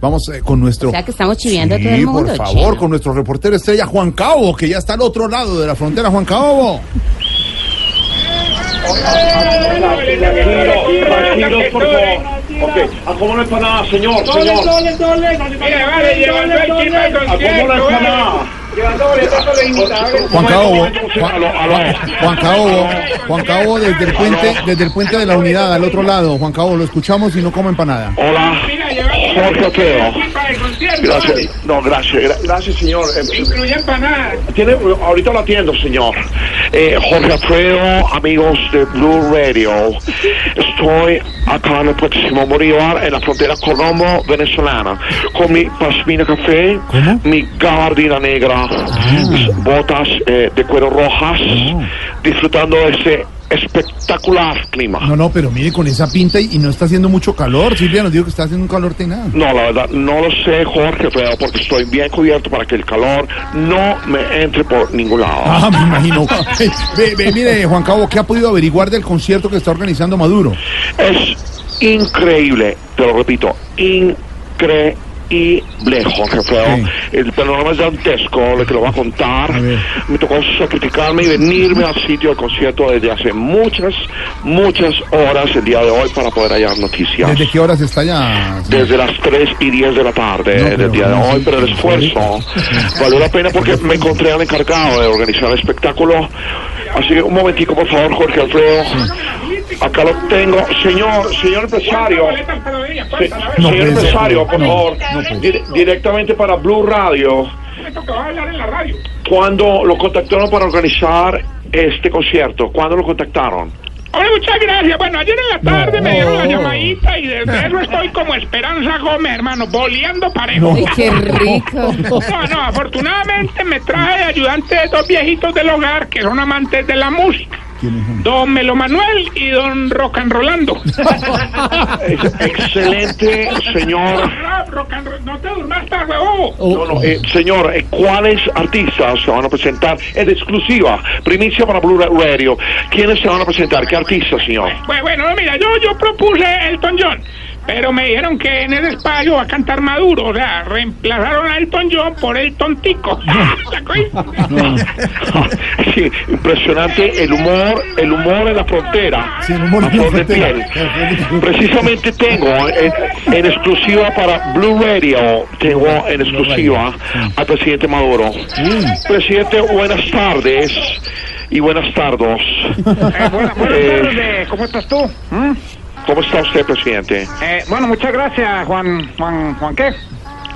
Vamos eh, con nuestro. O sea que estamos chiviando a todo Sí, el mundo. por favor, chino. con nuestro reportero estrella Juan Cabo, que ya está al otro lado de la frontera. Juan Cabo. Tranquilos, por favor. Ok, acomodo la empanada, señor, señor. Mira, vale, lleva el equipo al Acomodo la empanada. Juan Cabo, Juan, aló. Juan Cabo, Juan Cabo desde el puente, desde el puente de la unidad al otro lado. Juan Cabo, lo escuchamos y no come empanada. Hola, Jorge Oteo. Gracias. No, gracias, gra- gracias, señor. Eh, Incluye empanadas. Tiene, ahorita lo atiendo, señor. Eh, Jorge Alfredo, amigos de Blue Radio. Estoy acá en el Simón Bolívar, en la frontera Colombo, venezolana, con mi pasmina café, mi gabardina negra, mis botas eh, de cuero rojas, disfrutando de ese espectacular clima. No, no, pero mire, con esa pinta y, y no está haciendo mucho calor. Silvia nos dijo que está haciendo un calor tenaz. No, la verdad, no lo sé, Jorge, pero porque estoy bien cubierto para que el calor no me entre por ningún lado. Ah, me imagino. Ve, ve, mire, Juan Cabo, ¿qué ha podido averiguar del concierto que está organizando Maduro? Es increíble, te lo repito, increíble, Jorge Alfredo. Sí. El panorama es dantesco, lo que lo voy a contar. A. Me tocó sacrificarme y venirme al sitio del concierto desde hace muchas, muchas horas el día de hoy para poder hallar noticias. ¿Desde qué horas está ya? Desde las 3 y 10 de la tarde No, del día de hoy, sí, pero el esfuerzo valió la pena porque me encontré al encargado de organizar el espectáculo. Así que un momentico, por favor, Jorge Alfredo. Acá lo tengo. Señor, señor empresario. Se-. No señor puede ser, empresario, por no, favor, no dire- directamente para Blue Radio. Esto que vas a hablar en la radio. ¿Cuándo lo contactaron para organizar este concierto? ¿Cuándo lo contactaron? Hombre, muchas gracias. Bueno, ayer en la tarde me dieron la llamadita y desde eso estoy como Esperanza Gómez, hermano, boleando parejo. Ay, qué rico. No, no, afortunadamente me traje de ayudantes dos viejitos del hogar que son amantes de la música. ¿Quiénes son? Don Melo Manuel y Don Rock and Rolando. Es- excelente, señor. No te durmas, tan huevo. No, no, eh, señor, eh, ¿cuáles artistas se van a presentar? Es de exclusiva, primicia para Blue Radio. ¿Quiénes se van a presentar? ¿Qué artistas, señor? Bueno, bueno, mira, yo, yo propuse Elton John, pero me dijeron que en ese espacio va a cantar Maduro, o sea, reemplazaron a Elton John por el tontico. Sí, impresionante el humor, el humor en la frontera. Sí, el humor en la de piel. Precisamente tengo en, en exclusiva para Blue Radio, tengo en exclusiva al presidente Maduro. Presidente, buenas tardes y buenas tardes. buenas Eh, tardes, ¿cómo estás tú? ¿Mm? ¿Cómo está usted, presidente? Eh, bueno, muchas gracias, Juan, Juan, Juan, ¿qué?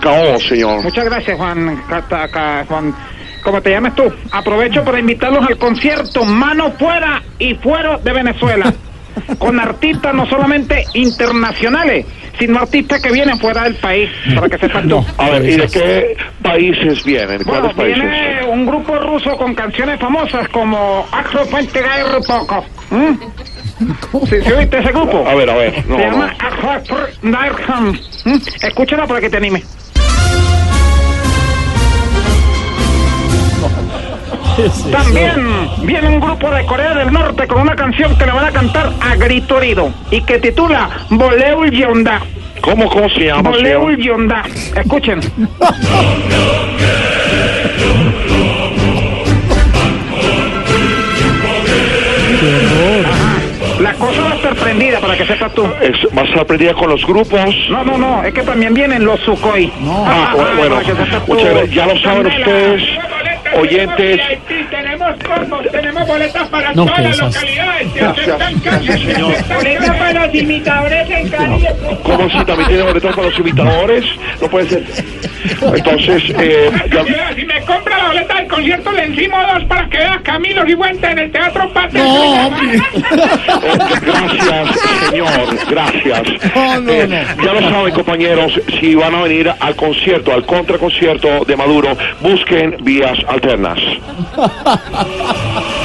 Cao, señor. Muchas gracias, Juan, Juan, ¿cómo te llamas tú? Aprovecho para invitarlos al concierto Mano Fuera y Fuero de Venezuela, con artistas no solamente internacionales, sino artistas que vienen fuera del país, para que sepas tú. A ver, ¿y de qué países vienen? Bueno, ¿Cuáles países? viene un grupo ruso con canciones famosas como Axo Fuente Gairo Poco. ¿Sí, ¿Sí oíste ese grupo? A ver, a ver, no, Se llama no. Axo Fuente ¿Mm? Escúchala para que te anime. También viene un grupo de Corea del Norte con una canción que le van a cantar a grito herido y que titula Boleul Yonda. ¿Cómo, cómo se llama, Boleul? Yonda. Escuchen. La cosa va a estar prendida para que sepas tú. Es, ¿Va a estar prendida con los grupos? No, no, no, es que también vienen los Sukhoi. Ah, bueno, bueno, para que sepas tú. muchas gracias. Ya lo saben ustedes, oyentes. tenemos combos, tenemos boletas para No, todas las localidades. Se aceptan boletas para los imitadores en Cali. ¿Cómo si también tiene boletos para los imitadores? No puede ser. Entonces, eh, ya- Si me compra la boleta del concierto, le encimo dos para que vea Camilo Sigüente en el Teatro Patria. No, hombre. gracias, señor, gracias. No, no, Eh, no. Ya lo saben, compañeros, si van a venir al concierto, al contraconcierto de Maduro, busquen vías alternas.